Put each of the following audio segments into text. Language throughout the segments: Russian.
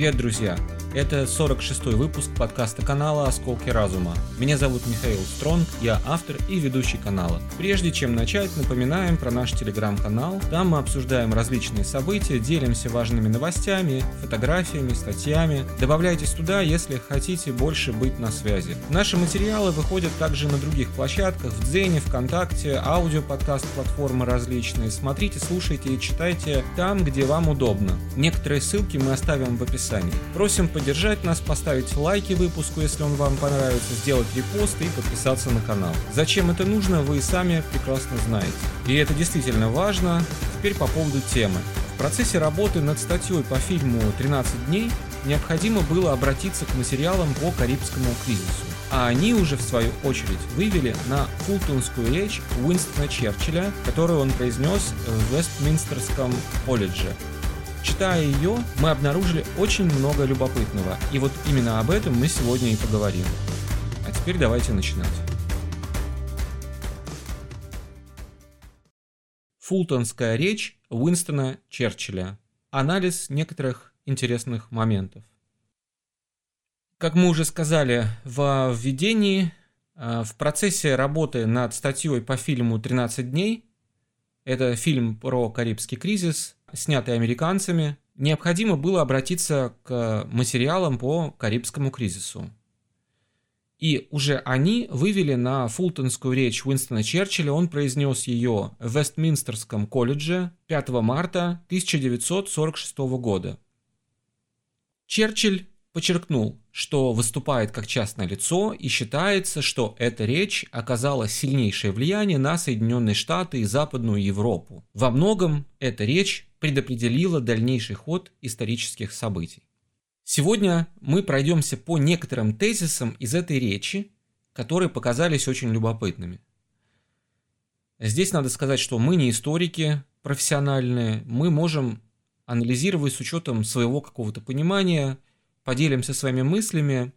Привет, друзья! Это 46-й выпуск подкаста канала «Осколки разума». Меня зовут Михаил Стронг, я автор и ведущий канала. Прежде чем начать, напоминаем про наш телеграм-канал. Там мы обсуждаем различные события, делимся важными новостями, фотографиями, статьями. Добавляйтесь туда, если хотите больше быть на связи. Наши материалы выходят также на других площадках, в Дзене, ВКонтакте, аудиоподкаст-платформы различные. Смотрите, слушайте и читайте там, где вам удобно. Некоторые ссылки мы оставим в описании. Просим поддержать нас, поставить лайки выпуску, если он вам понравится, сделать репост и подписаться на канал. Зачем это нужно, вы сами прекрасно знаете. И это действительно важно. Теперь по поводу темы. В процессе работы над статьей по фильму «13 дней» необходимо было обратиться к материалам по Карибскому кризису. А они уже, в свою очередь, вывели на фултонскую речь Уинстона Черчилля, которую он произнес в Вестминстерском колледже Читая ее, мы обнаружили очень много любопытного, и вот именно об этом мы сегодня и поговорим. А теперь давайте начинать. Фултонская речь Уинстона Черчилля. Анализ некоторых интересных моментов. Как мы уже сказали в введении, э, в процессе работы над статьей по фильму «13 дней», это фильм про Карибский кризис, снятый американцами, необходимо было обратиться к материалам по Карибскому кризису. И уже они вывели на фултонскую речь Уинстона Черчилля, он произнес ее в Вестминстерском колледже 5 марта 1946 года. Черчилль подчеркнул, что выступает как частное лицо и считается, что эта речь оказала сильнейшее влияние на Соединенные Штаты и Западную Европу. Во многом эта речь предопределила дальнейший ход исторических событий. Сегодня мы пройдемся по некоторым тезисам из этой речи, которые показались очень любопытными. Здесь надо сказать, что мы не историки профессиональные, мы можем анализировать с учетом своего какого-то понимания – поделимся своими мыслями,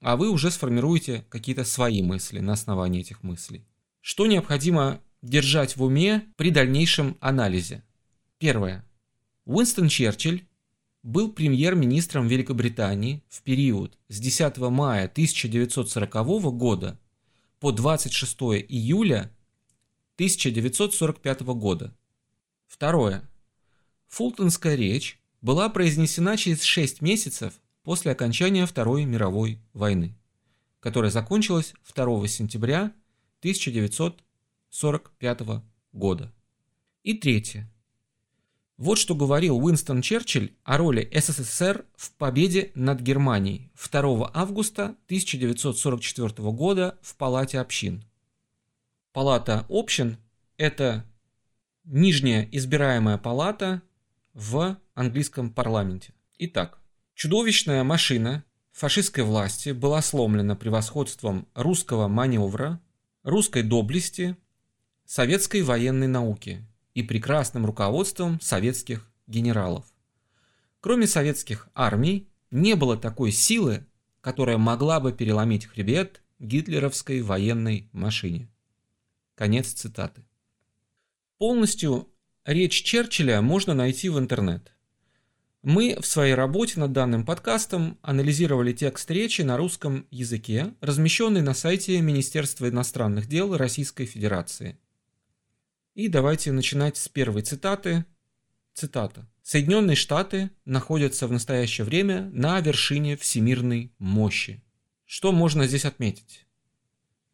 а вы уже сформируете какие-то свои мысли на основании этих мыслей. Что необходимо держать в уме при дальнейшем анализе? Первое. Уинстон Черчилль был премьер-министром Великобритании в период с 10 мая 1940 года по 26 июля 1945 года. Второе. Фултонская речь была произнесена через 6 месяцев после окончания Второй мировой войны, которая закончилась 2 сентября 1945 года. И третье. Вот что говорил Уинстон Черчилль о роли СССР в победе над Германией 2 августа 1944 года в Палате общин. Палата общин – это нижняя избираемая палата в английском парламенте. Итак, чудовищная машина фашистской власти была сломлена превосходством русского маневра, русской доблести, советской военной науки и прекрасным руководством советских генералов. Кроме советских армий, не было такой силы, которая могла бы переломить хребет гитлеровской военной машине. Конец цитаты. Полностью Речь Черчилля можно найти в интернет. Мы в своей работе над данным подкастом анализировали текст речи на русском языке, размещенный на сайте Министерства иностранных дел Российской Федерации. И давайте начинать с первой цитаты. Цитата. Соединенные Штаты находятся в настоящее время на вершине всемирной мощи. Что можно здесь отметить?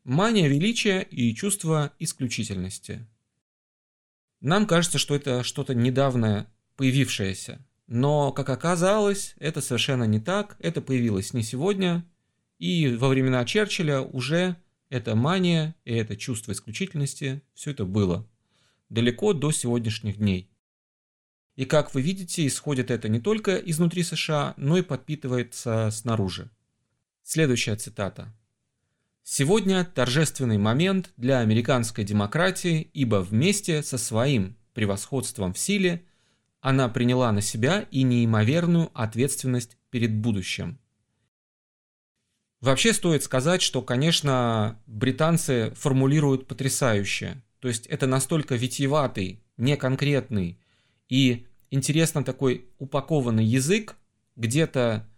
Мания величия и чувство исключительности – нам кажется, что это что-то недавно появившееся. Но, как оказалось, это совершенно не так. Это появилось не сегодня. И во времена Черчилля уже эта мания и это чувство исключительности, все это было. Далеко до сегодняшних дней. И как вы видите, исходит это не только изнутри США, но и подпитывается снаружи. Следующая цитата. Сегодня торжественный момент для американской демократии, ибо вместе со своим превосходством в силе она приняла на себя и неимоверную ответственность перед будущим. Вообще стоит сказать, что, конечно, британцы формулируют потрясающе. То есть это настолько витиеватый, неконкретный и интересно такой упакованный язык, где-то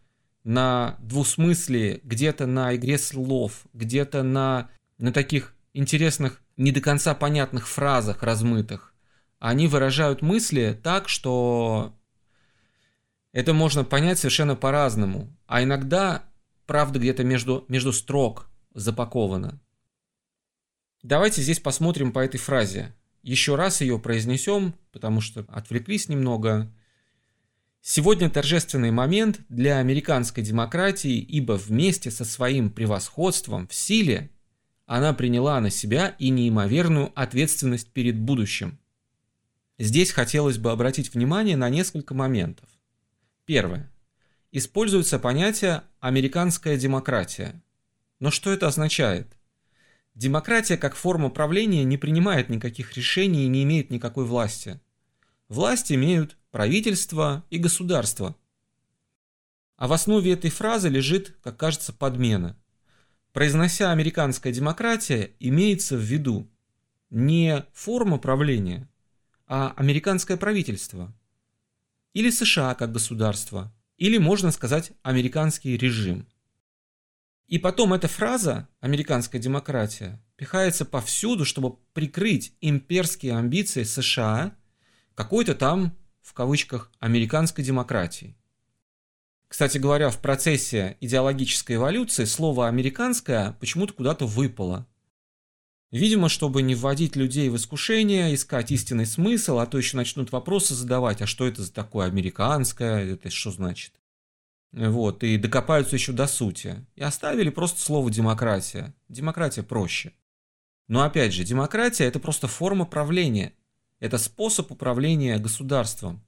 на двусмыслии, где-то на игре слов, где-то на, на таких интересных, не до конца понятных фразах размытых. Они выражают мысли так, что это можно понять совершенно по-разному. А иногда правда где-то между, между строк запакована. Давайте здесь посмотрим по этой фразе. Еще раз ее произнесем, потому что отвлеклись немного. Сегодня торжественный момент для американской демократии, ибо вместе со своим превосходством в силе она приняла на себя и неимоверную ответственность перед будущим. Здесь хотелось бы обратить внимание на несколько моментов. Первое. Используется понятие «американская демократия». Но что это означает? Демократия как форма правления не принимает никаких решений и не имеет никакой власти. Власть имеют правительство и государство. А в основе этой фразы лежит, как кажется, подмена. Произнося «американская демократия», имеется в виду не форма правления, а американское правительство – или США как государство, или можно сказать американский режим. И потом эта фраза «американская демократия» пихается повсюду, чтобы прикрыть имперские амбиции США какой-то там, в кавычках, американской демократией. Кстати говоря, в процессе идеологической эволюции слово «американское» почему-то куда-то выпало. Видимо, чтобы не вводить людей в искушение, искать истинный смысл, а то еще начнут вопросы задавать, а что это за такое американское, это что значит? Вот, и докопаются еще до сути. И оставили просто слово демократия. Демократия проще. Но опять же, демократия это просто форма правления. Это способ управления государством.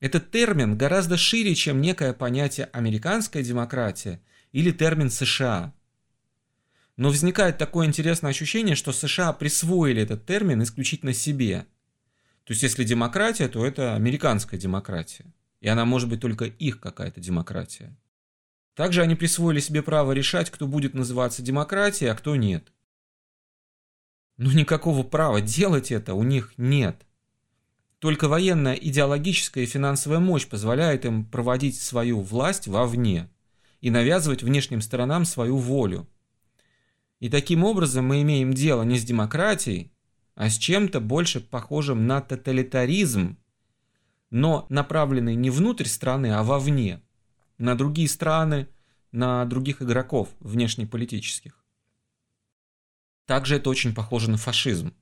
Этот термин гораздо шире, чем некое понятие американская демократия или термин США. Но возникает такое интересное ощущение, что США присвоили этот термин исключительно себе. То есть если демократия, то это американская демократия. И она может быть только их какая-то демократия. Также они присвоили себе право решать, кто будет называться демократией, а кто нет. Но никакого права делать это у них нет. Только военная, идеологическая и финансовая мощь позволяет им проводить свою власть вовне и навязывать внешним сторонам свою волю. И таким образом мы имеем дело не с демократией, а с чем-то больше похожим на тоталитаризм, но направленный не внутрь страны, а вовне, на другие страны, на других игроков внешнеполитических. Также это очень похоже на фашизм,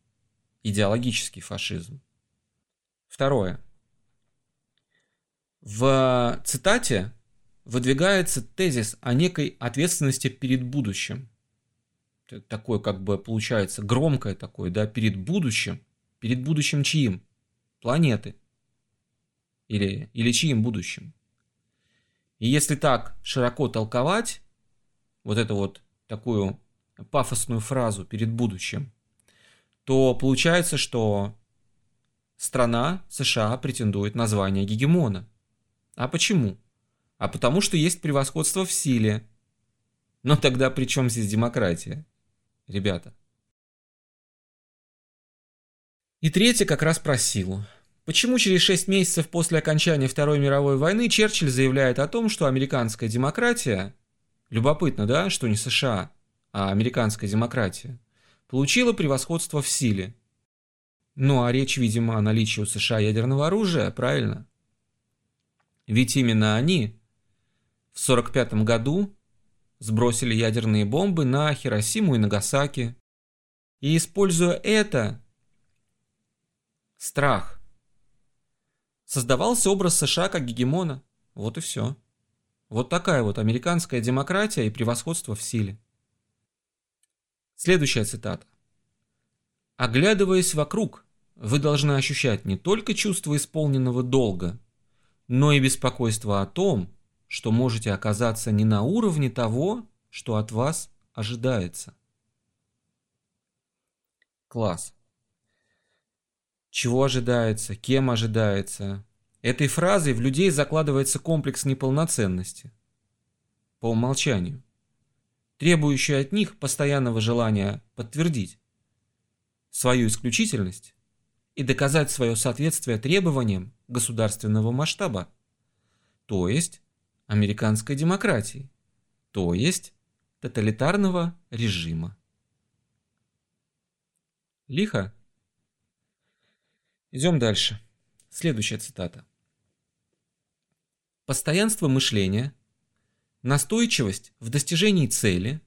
идеологический фашизм. Второе. В цитате выдвигается тезис о некой ответственности перед будущим такое как бы получается громкое такое, да, перед будущим. Перед будущим чьим? Планеты. Или, или чьим будущим? И если так широко толковать, вот эту вот такую пафосную фразу перед будущим, то получается, что страна США претендует на звание гегемона. А почему? А потому что есть превосходство в силе. Но тогда при чем здесь демократия? Ребята. И третье как раз про силу. Почему через 6 месяцев после окончания Второй мировой войны Черчилль заявляет о том, что американская демократия, любопытно, да, что не США, а американская демократия, получила превосходство в силе. Ну а речь, видимо, о наличии у США ядерного оружия, правильно? Ведь именно они в 1945 году сбросили ядерные бомбы на Хиросиму и Нагасаки. И используя это, страх, создавался образ США как гегемона. Вот и все. Вот такая вот американская демократия и превосходство в силе. Следующая цитата. Оглядываясь вокруг, вы должны ощущать не только чувство исполненного долга, но и беспокойство о том, что можете оказаться не на уровне того, что от вас ожидается. Класс. Чего ожидается, кем ожидается. Этой фразой в людей закладывается комплекс неполноценности. По умолчанию. Требующий от них постоянного желания подтвердить свою исключительность и доказать свое соответствие требованиям государственного масштаба то есть американской демократии, то есть тоталитарного режима. Лихо? Идем дальше. Следующая цитата. Постоянство мышления, настойчивость в достижении цели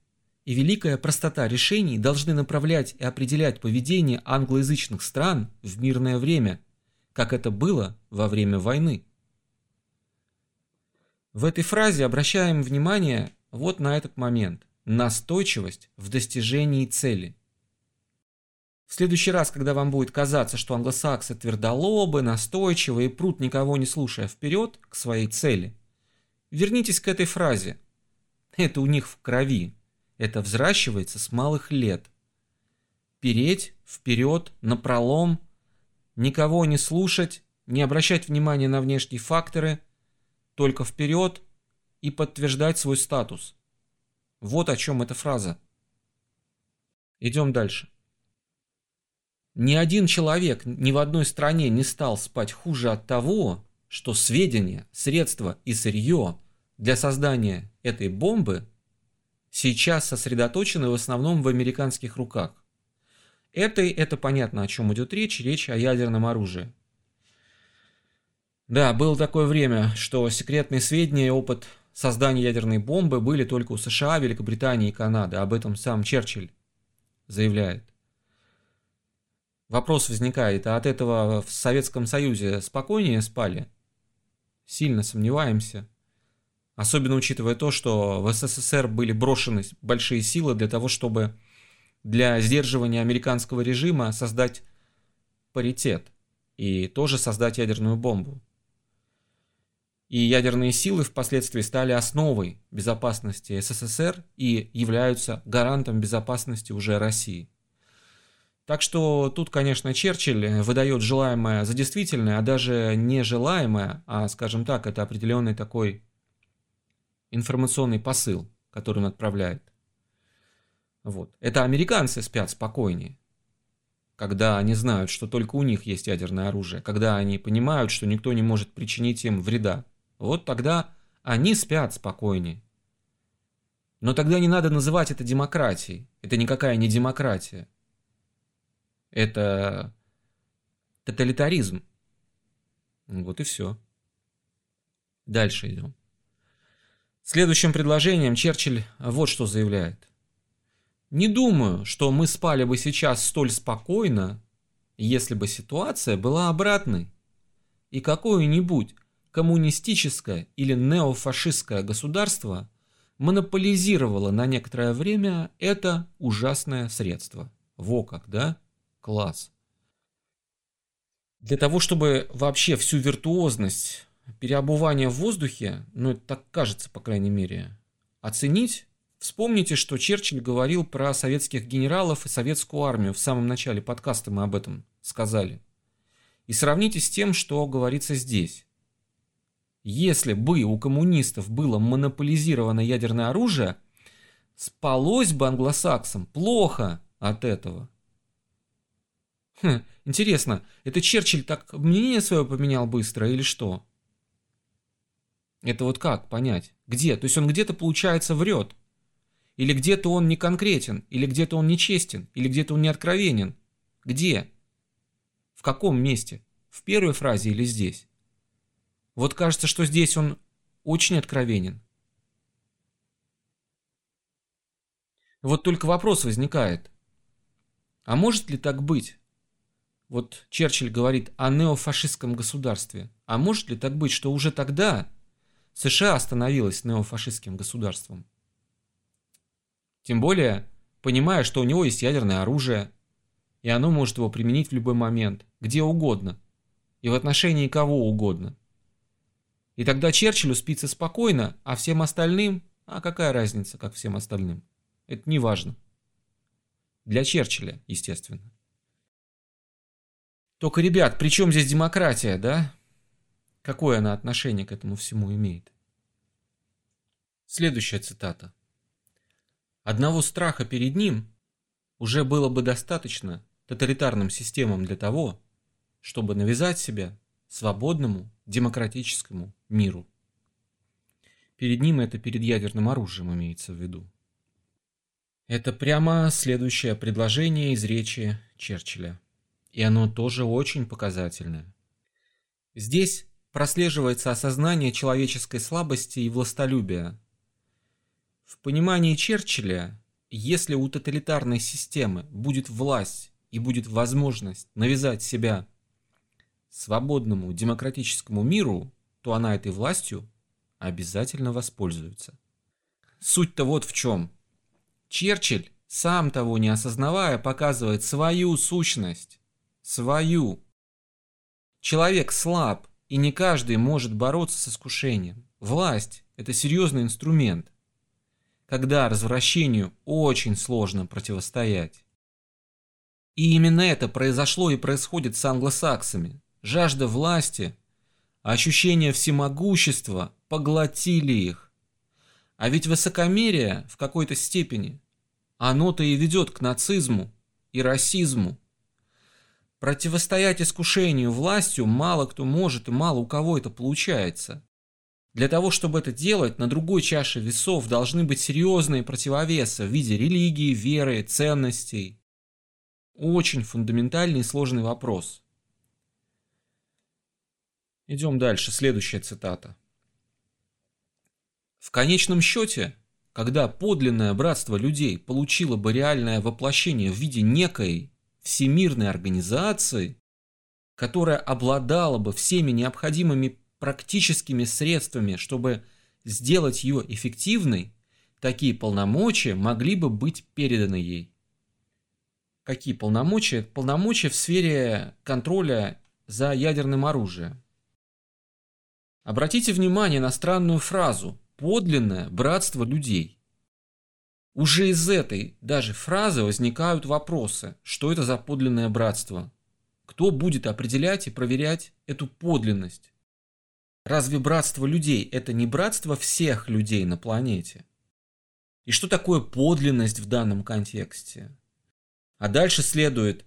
и великая простота решений должны направлять и определять поведение англоязычных стран в мирное время, как это было во время войны. В этой фразе обращаем внимание вот на этот момент. Настойчивость в достижении цели. В следующий раз, когда вам будет казаться, что англосаксы твердолобы, настойчивые, прут никого не слушая вперед к своей цели, вернитесь к этой фразе. Это у них в крови. Это взращивается с малых лет. Переть, вперед, напролом, никого не слушать, не обращать внимания на внешние факторы – только вперед и подтверждать свой статус. Вот о чем эта фраза. Идем дальше. Ни один человек ни в одной стране не стал спать хуже от того, что сведения, средства и сырье для создания этой бомбы сейчас сосредоточены в основном в американских руках. Это, это понятно, о чем идет речь, речь о ядерном оружии. Да, было такое время, что секретные сведения и опыт создания ядерной бомбы были только у США, Великобритании и Канады. Об этом сам Черчилль заявляет. Вопрос возникает, а от этого в Советском Союзе спокойнее спали? Сильно сомневаемся. Особенно учитывая то, что в СССР были брошены большие силы для того, чтобы для сдерживания американского режима создать паритет и тоже создать ядерную бомбу и ядерные силы впоследствии стали основой безопасности СССР и являются гарантом безопасности уже России. Так что тут, конечно, Черчилль выдает желаемое за действительное, а даже не желаемое, а, скажем так, это определенный такой информационный посыл, который он отправляет. Вот. Это американцы спят спокойнее, когда они знают, что только у них есть ядерное оружие, когда они понимают, что никто не может причинить им вреда. Вот тогда они спят спокойнее. Но тогда не надо называть это демократией. Это никакая не демократия. Это тоталитаризм. Вот и все. Дальше идем. Следующим предложением Черчилль вот что заявляет. Не думаю, что мы спали бы сейчас столь спокойно, если бы ситуация была обратной. И какое-нибудь коммунистическое или неофашистское государство монополизировало на некоторое время это ужасное средство. Во как, да? Класс. Для того, чтобы вообще всю виртуозность переобувания в воздухе, ну это так кажется, по крайней мере, оценить, вспомните, что Черчилль говорил про советских генералов и советскую армию. В самом начале подкаста мы об этом сказали. И сравните с тем, что говорится здесь. Если бы у коммунистов было монополизировано ядерное оружие, спалось бы англосаксам плохо от этого. Хм, интересно, это Черчилль так мнение свое поменял быстро или что? Это вот как понять? Где? То есть он где-то, получается, врет. Или где-то он не конкретен, или где-то он нечестен, или где-то он не откровенен. Где? В каком месте? В первой фразе или здесь? Вот кажется, что здесь он очень откровенен. Вот только вопрос возникает. А может ли так быть? Вот Черчилль говорит о неофашистском государстве. А может ли так быть, что уже тогда США становилась неофашистским государством? Тем более, понимая, что у него есть ядерное оружие, и оно может его применить в любой момент, где угодно, и в отношении кого угодно – и тогда Черчиллю спится спокойно, а всем остальным, а какая разница, как всем остальным? Это не важно. Для Черчилля, естественно. Только, ребят, при чем здесь демократия, да? Какое она отношение к этому всему имеет? Следующая цитата. Одного страха перед ним уже было бы достаточно тоталитарным системам для того, чтобы навязать себя свободному демократическому миру. Перед ним это перед ядерным оружием имеется в виду. Это прямо следующее предложение из речи Черчилля. И оно тоже очень показательное. Здесь прослеживается осознание человеческой слабости и властолюбия. В понимании Черчилля, если у тоталитарной системы будет власть и будет возможность навязать себя свободному демократическому миру, то она этой властью обязательно воспользуется. Суть-то вот в чем. Черчилль, сам того не осознавая, показывает свою сущность. Свою. Человек слаб, и не каждый может бороться с искушением. Власть – это серьезный инструмент, когда развращению очень сложно противостоять. И именно это произошло и происходит с англосаксами. Жажда власти, ощущение всемогущества поглотили их. А ведь высокомерие в какой-то степени, оно-то и ведет к нацизму и расизму. Противостоять искушению властью мало кто может и мало у кого это получается. Для того, чтобы это делать, на другой чаше весов должны быть серьезные противовесы в виде религии, веры, ценностей. Очень фундаментальный и сложный вопрос. Идем дальше, следующая цитата. В конечном счете, когда подлинное братство людей получило бы реальное воплощение в виде некой всемирной организации, которая обладала бы всеми необходимыми практическими средствами, чтобы сделать ее эффективной, такие полномочия могли бы быть переданы ей. Какие полномочия? Полномочия в сфере контроля за ядерным оружием. Обратите внимание на странную фразу «подлинное братство людей». Уже из этой даже фразы возникают вопросы, что это за подлинное братство? Кто будет определять и проверять эту подлинность? Разве братство людей – это не братство всех людей на планете? И что такое подлинность в данном контексте? А дальше следует,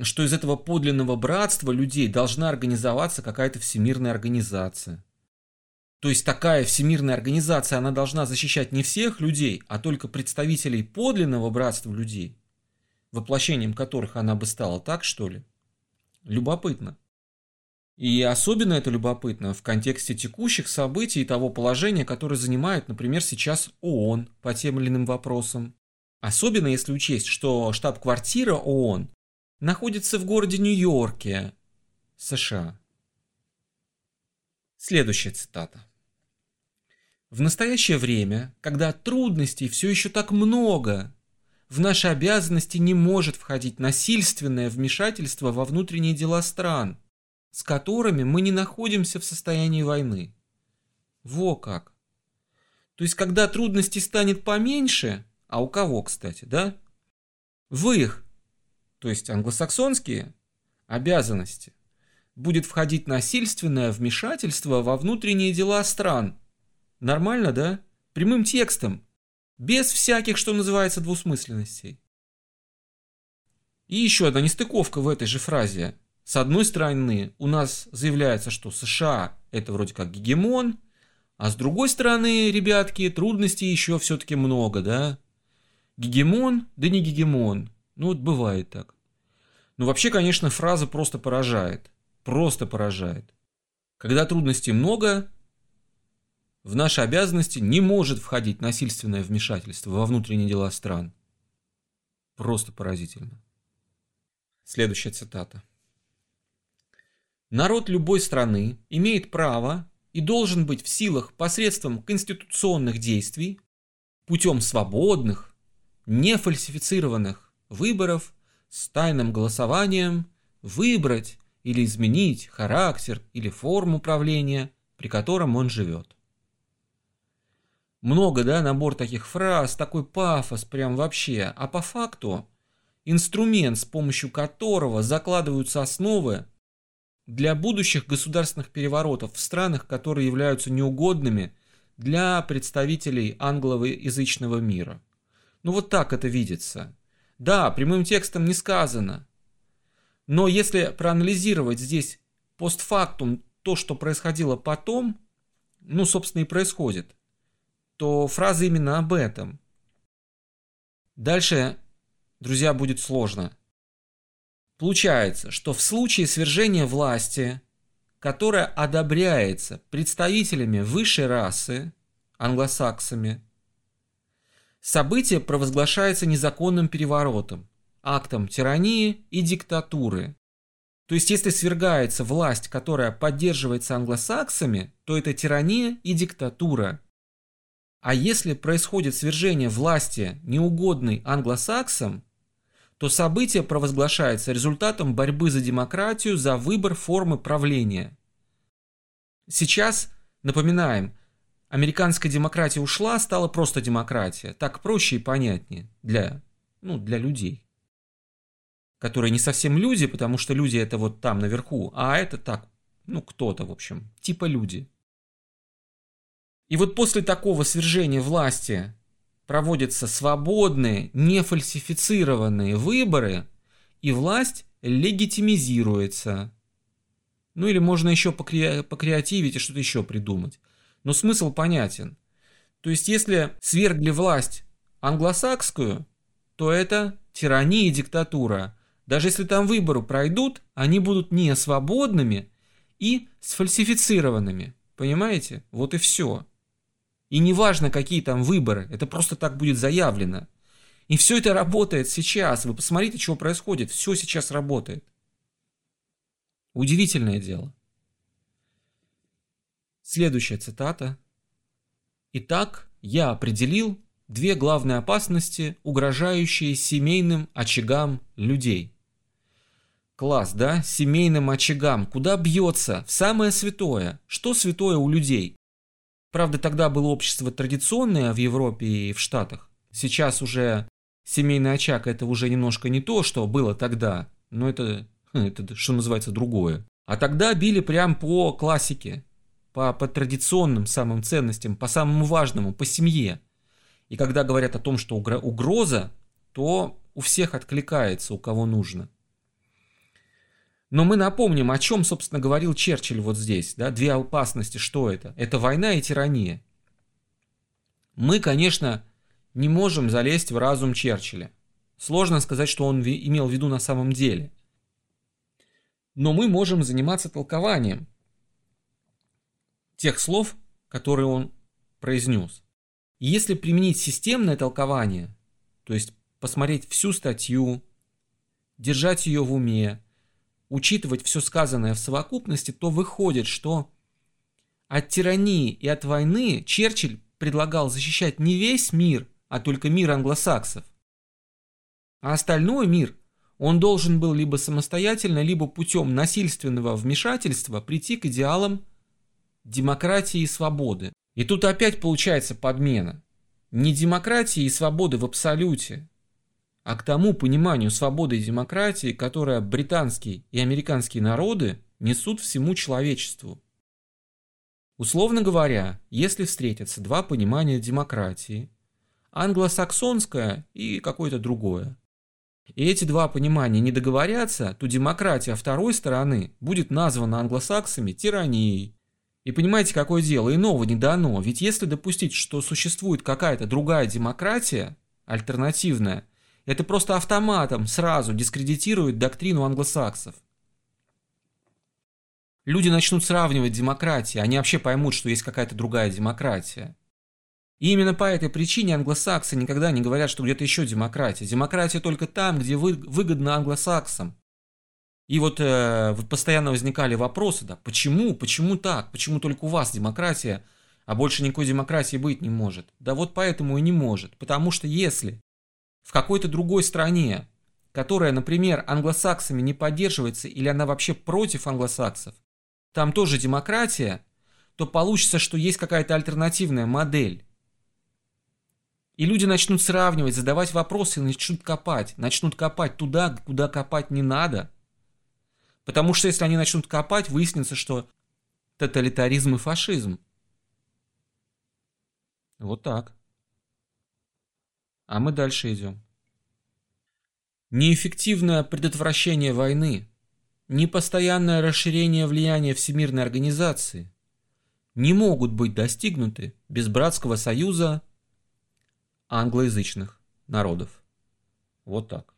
что из этого подлинного братства людей должна организоваться какая-то всемирная организация. То есть такая всемирная организация, она должна защищать не всех людей, а только представителей подлинного братства людей, воплощением которых она бы стала, так что ли? Любопытно. И особенно это любопытно в контексте текущих событий и того положения, которое занимает, например, сейчас ООН по тем или иным вопросам. Особенно если учесть, что штаб-квартира ООН находится в городе Нью-Йорке, США. Следующая цитата. В настоящее время, когда трудностей все еще так много, в наши обязанности не может входить насильственное вмешательство во внутренние дела стран, с которыми мы не находимся в состоянии войны. Во как! То есть, когда трудностей станет поменьше, а у кого, кстати, да? В их, то есть англосаксонские, обязанности будет входить насильственное вмешательство во внутренние дела стран – Нормально, да? Прямым текстом. Без всяких, что называется, двусмысленностей. И еще одна нестыковка в этой же фразе. С одной стороны, у нас заявляется, что США это вроде как гегемон, а с другой стороны, ребятки, трудностей еще все-таки много, да? Гегемон, да не гегемон. Ну вот бывает так. Но вообще, конечно, фраза просто поражает. Просто поражает. Когда трудностей много, в наши обязанности не может входить насильственное вмешательство во внутренние дела стран. Просто поразительно. Следующая цитата. Народ любой страны имеет право и должен быть в силах посредством конституционных действий, путем свободных, нефальсифицированных выборов с тайным голосованием выбрать или изменить характер или форму правления, при котором он живет много, да, набор таких фраз, такой пафос прям вообще. А по факту инструмент, с помощью которого закладываются основы для будущих государственных переворотов в странах, которые являются неугодными для представителей англоязычного мира. Ну вот так это видится. Да, прямым текстом не сказано. Но если проанализировать здесь постфактум то, что происходило потом, ну, собственно, и происходит. То фраза именно об этом. Дальше, друзья, будет сложно. Получается, что в случае свержения власти, которая одобряется представителями высшей расы, англосаксами, событие провозглашается незаконным переворотом, актом тирании и диктатуры. То есть, если свергается власть, которая поддерживается англосаксами, то это тирания и диктатура. А если происходит свержение власти, неугодной англосаксам, то событие провозглашается результатом борьбы за демократию, за выбор формы правления. Сейчас, напоминаем, американская демократия ушла, стала просто демократия. Так проще и понятнее для, ну, для людей. Которые не совсем люди, потому что люди это вот там наверху, а это так, ну кто-то, в общем, типа люди. И вот после такого свержения власти проводятся свободные, нефальсифицированные выборы, и власть легитимизируется. Ну или можно еще покре- покреативить и что-то еще придумать. Но смысл понятен. То есть если свергли власть англосакскую, то это тирания и диктатура. Даже если там выборы пройдут, они будут не свободными и сфальсифицированными. Понимаете? Вот и все. И неважно, какие там выборы, это просто так будет заявлено. И все это работает сейчас. Вы посмотрите, что происходит. Все сейчас работает. Удивительное дело. Следующая цитата. Итак, я определил две главные опасности, угрожающие семейным очагам людей. Класс, да? Семейным очагам. Куда бьется? В самое святое. Что святое у людей? Правда, тогда было общество традиционное в Европе и в Штатах. Сейчас уже семейный очаг это уже немножко не то, что было тогда, но это, это что называется, другое. А тогда били прям по классике, по, по традиционным самым ценностям, по самому важному, по семье. И когда говорят о том, что угроза, то у всех откликается, у кого нужно. Но мы напомним, о чем, собственно, говорил Черчилль вот здесь. Да? Две опасности, что это? Это война и тирания. Мы, конечно, не можем залезть в разум Черчилля. Сложно сказать, что он имел в виду на самом деле. Но мы можем заниматься толкованием тех слов, которые он произнес. Если применить системное толкование, то есть посмотреть всю статью, держать ее в уме, учитывать все сказанное в совокупности, то выходит, что от тирании и от войны Черчилль предлагал защищать не весь мир, а только мир англосаксов. А остальной мир он должен был либо самостоятельно, либо путем насильственного вмешательства прийти к идеалам демократии и свободы. И тут опять получается подмена. Не демократии и свободы в абсолюте, а к тому пониманию свободы и демократии, которое британские и американские народы несут всему человечеству. Условно говоря, если встретятся два понимания демократии, англосаксонское и какое-то другое, и эти два понимания не договорятся, то демократия второй стороны будет названа англосаксами тиранией. И понимаете, какое дело? Иного не дано. Ведь если допустить, что существует какая-то другая демократия, альтернативная, это просто автоматом сразу дискредитирует доктрину англосаксов. Люди начнут сравнивать демократии, они вообще поймут, что есть какая-то другая демократия. И именно по этой причине англосаксы никогда не говорят, что где-то еще демократия. Демократия только там, где вы, выгодно англосаксам. И вот э, постоянно возникали вопросы, да, почему, почему так, почему только у вас демократия, а больше никакой демократии быть не может. Да вот поэтому и не может, потому что если в какой-то другой стране, которая, например, англосаксами не поддерживается или она вообще против англосаксов, там тоже демократия, то получится, что есть какая-то альтернативная модель. И люди начнут сравнивать, задавать вопросы начнут копать. Начнут копать туда, куда копать не надо. Потому что если они начнут копать, выяснится, что тоталитаризм и фашизм. Вот так. А мы дальше идем. Неэффективное предотвращение войны, непостоянное расширение влияния Всемирной организации, не могут быть достигнуты без братского союза англоязычных народов. Вот так.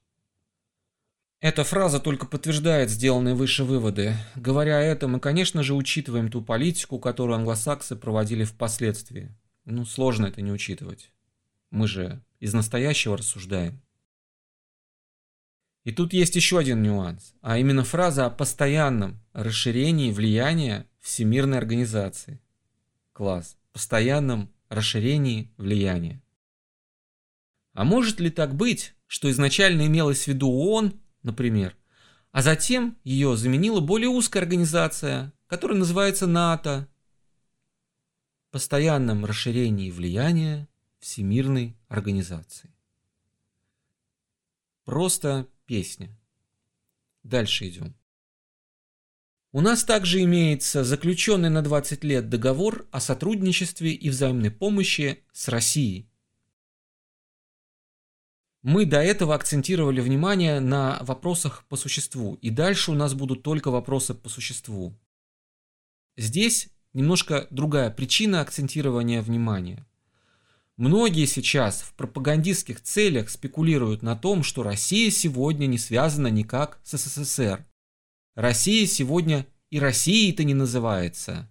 Эта фраза только подтверждает сделанные выше выводы. Говоря это, мы, конечно же, учитываем ту политику, которую англосаксы проводили впоследствии. Ну, сложно это не учитывать. Мы же из настоящего рассуждаем. И тут есть еще один нюанс, а именно фраза о постоянном расширении влияния Всемирной организации. Класс. Постоянном расширении влияния. А может ли так быть, что изначально имелось в виду ООН, например, а затем ее заменила более узкая организация, которая называется НАТО. Постоянном расширении влияния Всемирной организации. Просто песня. Дальше идем. У нас также имеется заключенный на 20 лет договор о сотрудничестве и взаимной помощи с Россией. Мы до этого акцентировали внимание на вопросах по существу, и дальше у нас будут только вопросы по существу. Здесь немножко другая причина акцентирования внимания. Многие сейчас в пропагандистских целях спекулируют на том, что Россия сегодня не связана никак с СССР. Россия сегодня и Россией-то не называется,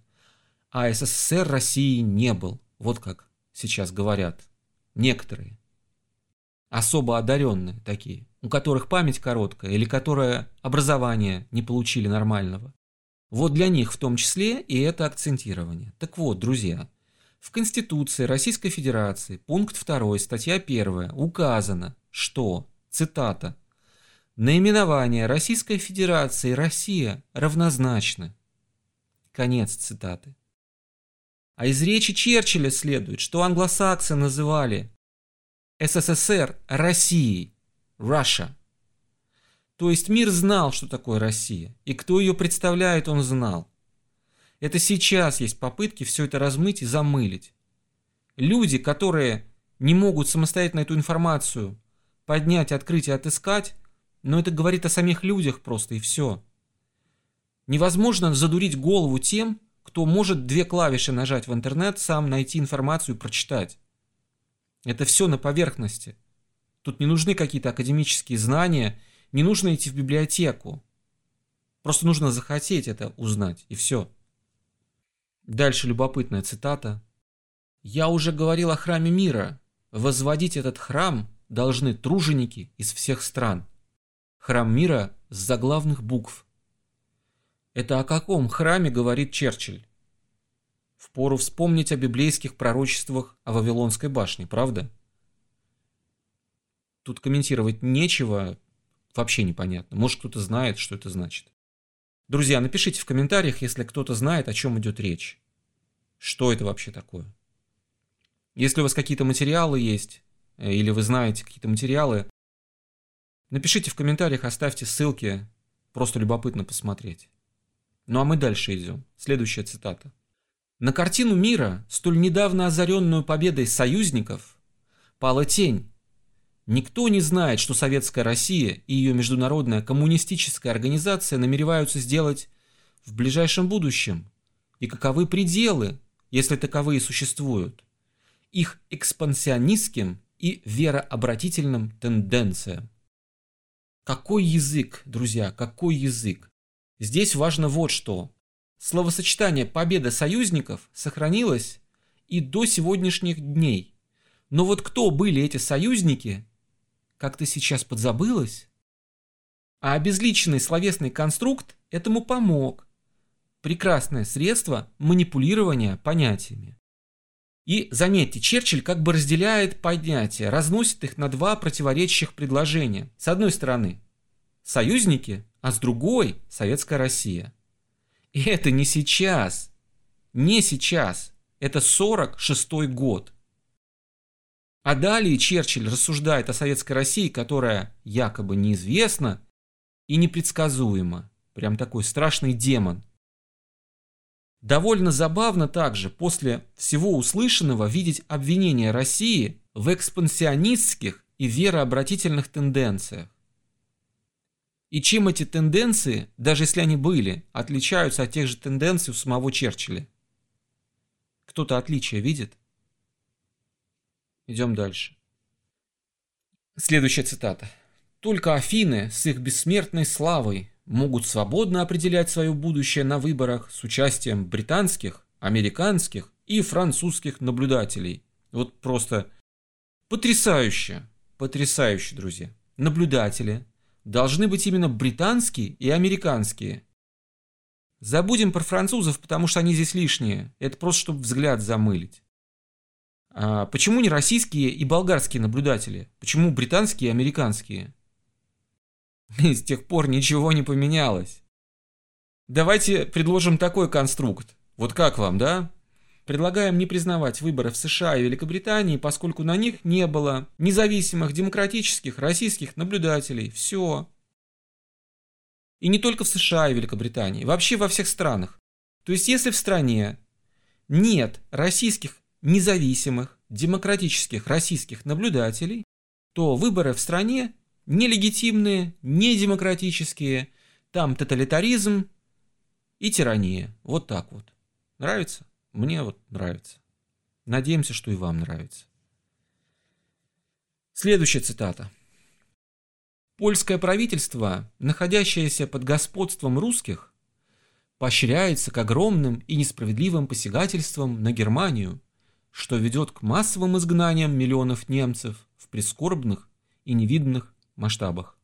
а СССР России не был. Вот как сейчас говорят некоторые особо одаренные такие, у которых память короткая или которые образование не получили нормального. Вот для них в том числе и это акцентирование. Так вот, друзья, в Конституции Российской Федерации, пункт 2, статья 1, указано, что, цитата, «Наименование Российской Федерации Россия равнозначно». Конец цитаты. А из речи Черчилля следует, что англосаксы называли СССР Россией, Russia. То есть мир знал, что такое Россия, и кто ее представляет, он знал. Это сейчас есть попытки все это размыть и замылить. Люди, которые не могут самостоятельно эту информацию поднять, открыть и отыскать, но это говорит о самих людях просто и все. Невозможно задурить голову тем, кто может две клавиши нажать в интернет, сам найти информацию и прочитать. Это все на поверхности. Тут не нужны какие-то академические знания, не нужно идти в библиотеку. Просто нужно захотеть это узнать, и все. Дальше любопытная цитата. «Я уже говорил о храме мира. Возводить этот храм должны труженики из всех стран. Храм мира с заглавных букв». Это о каком храме говорит Черчилль? Впору вспомнить о библейских пророчествах о Вавилонской башне, правда? Тут комментировать нечего, вообще непонятно. Может, кто-то знает, что это значит. Друзья, напишите в комментариях, если кто-то знает, о чем идет речь. Что это вообще такое? Если у вас какие-то материалы есть, э, или вы знаете какие-то материалы, напишите в комментариях, оставьте ссылки, просто любопытно посмотреть. Ну а мы дальше идем. Следующая цитата. На картину мира, столь недавно озаренную победой союзников, пала тень. Никто не знает, что Советская Россия и ее международная коммунистическая организация намереваются сделать в ближайшем будущем, и каковы пределы, если таковые существуют, их экспансионистским и верообратительным тенденциям. Какой язык, друзья, какой язык? Здесь важно вот что. Словосочетание «победа союзников» сохранилось и до сегодняшних дней. Но вот кто были эти союзники, как-то сейчас подзабылось? А обезличенный словесный конструкт этому помог. Прекрасное средство манипулирования понятиями. И заметьте, Черчилль как бы разделяет понятия, разносит их на два противоречащих предложения. С одной стороны, союзники, а с другой – Советская Россия – и это не сейчас. Не сейчас. Это 46 год. А далее Черчилль рассуждает о советской России, которая якобы неизвестна и непредсказуема. Прям такой страшный демон. Довольно забавно также после всего услышанного видеть обвинение России в экспансионистских и верообратительных тенденциях. И чем эти тенденции, даже если они были, отличаются от тех же тенденций у самого Черчилля? Кто-то отличие видит? Идем дальше. Следующая цитата. Только Афины с их бессмертной славой могут свободно определять свое будущее на выборах с участием британских, американских и французских наблюдателей. Вот просто потрясающе, потрясающе, друзья. Наблюдатели должны быть именно британские и американские. Забудем про французов, потому что они здесь лишние. Это просто, чтобы взгляд замылить. А почему не российские и болгарские наблюдатели? Почему британские и американские? И с тех пор ничего не поменялось. Давайте предложим такой конструкт. Вот как вам, да? Предлагаем не признавать выборы в США и Великобритании, поскольку на них не было независимых демократических российских наблюдателей. Все. И не только в США и Великобритании, вообще во всех странах. То есть если в стране нет российских независимых демократических российских наблюдателей, то выборы в стране нелегитимные, недемократические, там тоталитаризм и тирания. Вот так вот. Нравится? Мне вот нравится. Надеемся, что и вам нравится. Следующая цитата. Польское правительство, находящееся под господством русских, поощряется к огромным и несправедливым посягательствам на Германию, что ведет к массовым изгнаниям миллионов немцев в прискорбных и невиданных масштабах.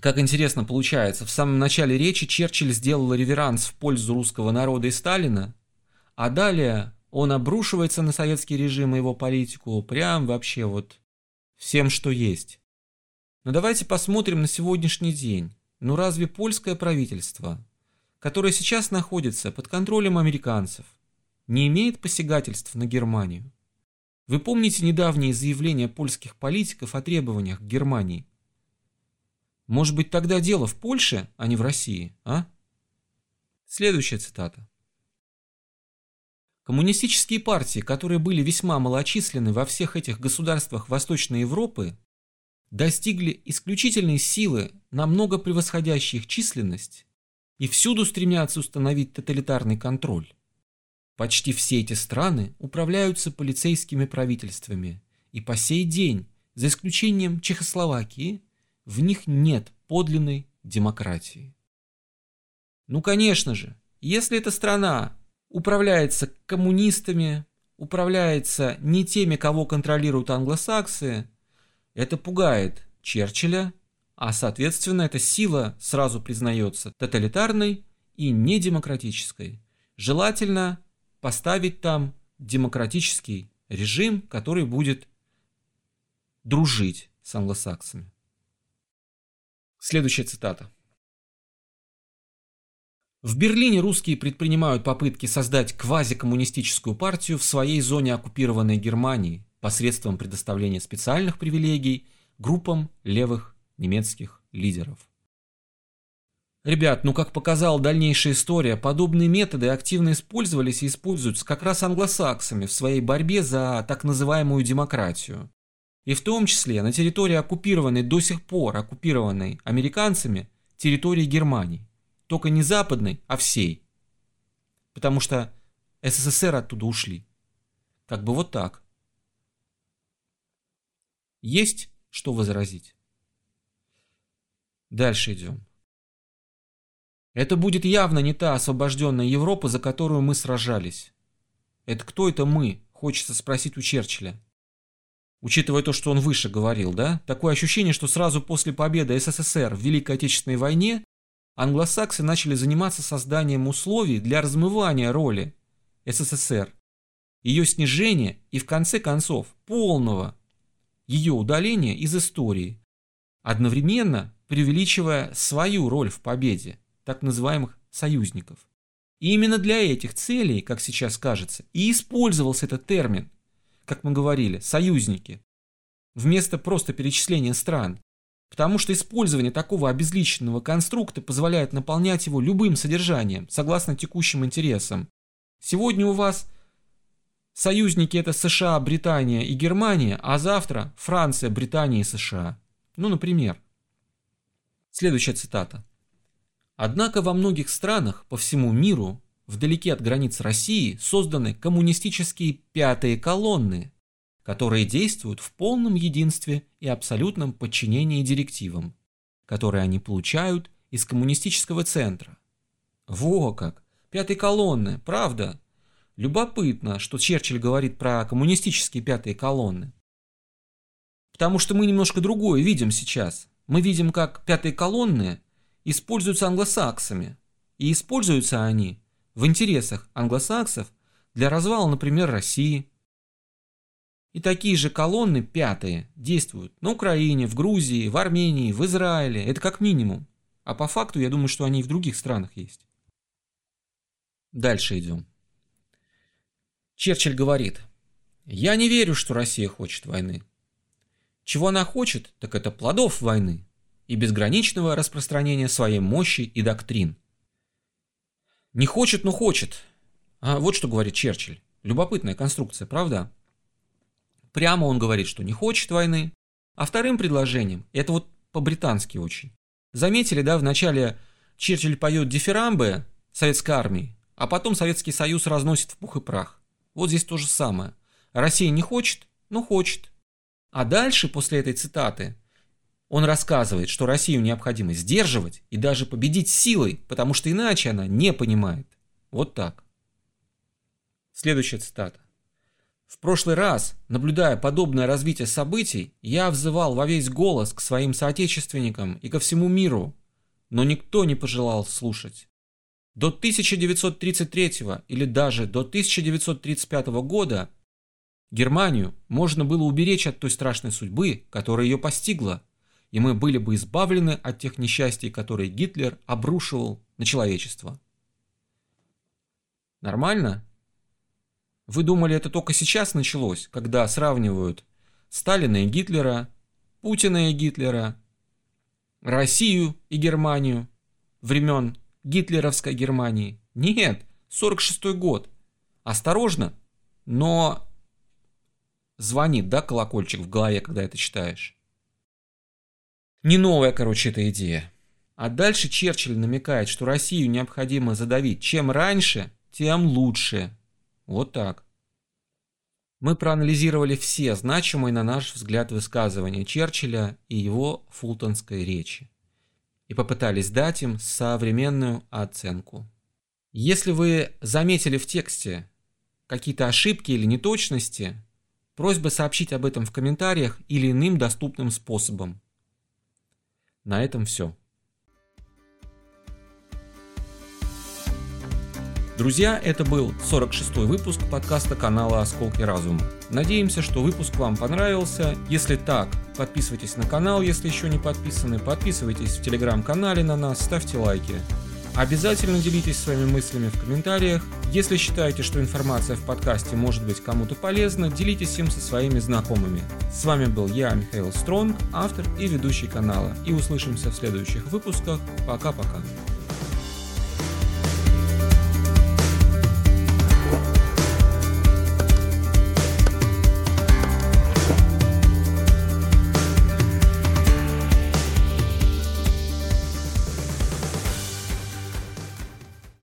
Как интересно получается, в самом начале речи Черчилль сделал реверанс в пользу русского народа и Сталина, а далее он обрушивается на советский режим и его политику прям вообще вот всем, что есть. Но давайте посмотрим на сегодняшний день. Ну разве польское правительство, которое сейчас находится под контролем американцев, не имеет посягательств на Германию? Вы помните недавние заявления польских политиков о требованиях к Германии? Может быть тогда дело в Польше, а не в России, а? Следующая цитата. Коммунистические партии, которые были весьма малочисленны во всех этих государствах Восточной Европы, достигли исключительной силы, намного превосходящей их численность, и всюду стремятся установить тоталитарный контроль. Почти все эти страны управляются полицейскими правительствами, и по сей день, за исключением Чехословакии, в них нет подлинной демократии. Ну, конечно же, если эта страна управляется коммунистами, управляется не теми, кого контролируют англосаксы, это пугает Черчилля, а соответственно эта сила сразу признается тоталитарной и недемократической. Желательно поставить там демократический режим, который будет дружить с англосаксами. Следующая цитата. В Берлине русские предпринимают попытки создать квазикоммунистическую партию в своей зоне оккупированной Германии посредством предоставления специальных привилегий группам левых немецких лидеров. Ребят, ну как показала дальнейшая история, подобные методы активно использовались и используются как раз англосаксами в своей борьбе за так называемую демократию. И в том числе на территории оккупированной до сих пор оккупированной американцами территории Германии. Только не западной, а всей. Потому что СССР оттуда ушли. Как бы вот так. Есть что возразить? Дальше идем. Это будет явно не та освобожденная Европа, за которую мы сражались. Это кто это мы, хочется спросить у Черчилля. Учитывая то, что он выше говорил, да? Такое ощущение, что сразу после победы СССР в Великой Отечественной войне англосаксы начали заниматься созданием условий для размывания роли СССР, ее снижения и, в конце концов, полного ее удаления из истории, одновременно преувеличивая свою роль в победе так называемых союзников. И именно для этих целей, как сейчас кажется, и использовался этот термин, как мы говорили, союзники, вместо просто перечисления стран, потому что использование такого обезличенного конструкта позволяет наполнять его любым содержанием, согласно текущим интересам. Сегодня у вас союзники это США, Британия и Германия, а завтра Франция, Британия и США. Ну, например. Следующая цитата. Однако во многих странах по всему миру вдалеке от границ России созданы коммунистические пятые колонны, которые действуют в полном единстве и абсолютном подчинении директивам, которые они получают из коммунистического центра. Во как! Пятые колонны, правда? Любопытно, что Черчилль говорит про коммунистические пятые колонны. Потому что мы немножко другое видим сейчас. Мы видим, как пятые колонны используются англосаксами. И используются они в интересах англосаксов для развала, например, России. И такие же колонны, пятые, действуют на Украине, в Грузии, в Армении, в Израиле. Это как минимум. А по факту, я думаю, что они и в других странах есть. Дальше идем. Черчилль говорит, «Я не верю, что Россия хочет войны. Чего она хочет, так это плодов войны и безграничного распространения своей мощи и доктрин. Не хочет, но хочет. А вот что говорит Черчилль. Любопытная конструкция, правда? Прямо он говорит, что не хочет войны. А вторым предложением, это вот по-британски очень. Заметили, да, вначале Черчилль поет дифирамбы советской армии, а потом Советский Союз разносит в пух и прах. Вот здесь то же самое. Россия не хочет, но хочет. А дальше, после этой цитаты, он рассказывает, что Россию необходимо сдерживать и даже победить силой, потому что иначе она не понимает. Вот так. Следующая цитата. В прошлый раз, наблюдая подобное развитие событий, я взывал во весь голос к своим соотечественникам и ко всему миру, но никто не пожелал слушать. До 1933 или даже до 1935 года Германию можно было уберечь от той страшной судьбы, которая ее постигла, и мы были бы избавлены от тех несчастий, которые Гитлер обрушивал на человечество. Нормально? Вы думали, это только сейчас началось, когда сравнивают Сталина и Гитлера, Путина и Гитлера, Россию и Германию времен гитлеровской Германии? Нет, 46 год. Осторожно, но звонит, да, колокольчик в голове, когда это читаешь. Не новая, короче, эта идея. А дальше Черчилль намекает, что Россию необходимо задавить. Чем раньше, тем лучше. Вот так. Мы проанализировали все значимые, на наш взгляд, высказывания Черчилля и его фултонской речи. И попытались дать им современную оценку. Если вы заметили в тексте какие-то ошибки или неточности, просьба сообщить об этом в комментариях или иным доступным способом. На этом все. Друзья, это был 46-й выпуск подкаста канала «Осколки разума». Надеемся, что выпуск вам понравился. Если так, подписывайтесь на канал, если еще не подписаны, подписывайтесь в телеграм-канале на нас, ставьте лайки. Обязательно делитесь своими мыслями в комментариях. Если считаете, что информация в подкасте может быть кому-то полезна, делитесь им со своими знакомыми. С вами был я, Михаил Стронг, автор и ведущий канала. И услышимся в следующих выпусках. Пока-пока.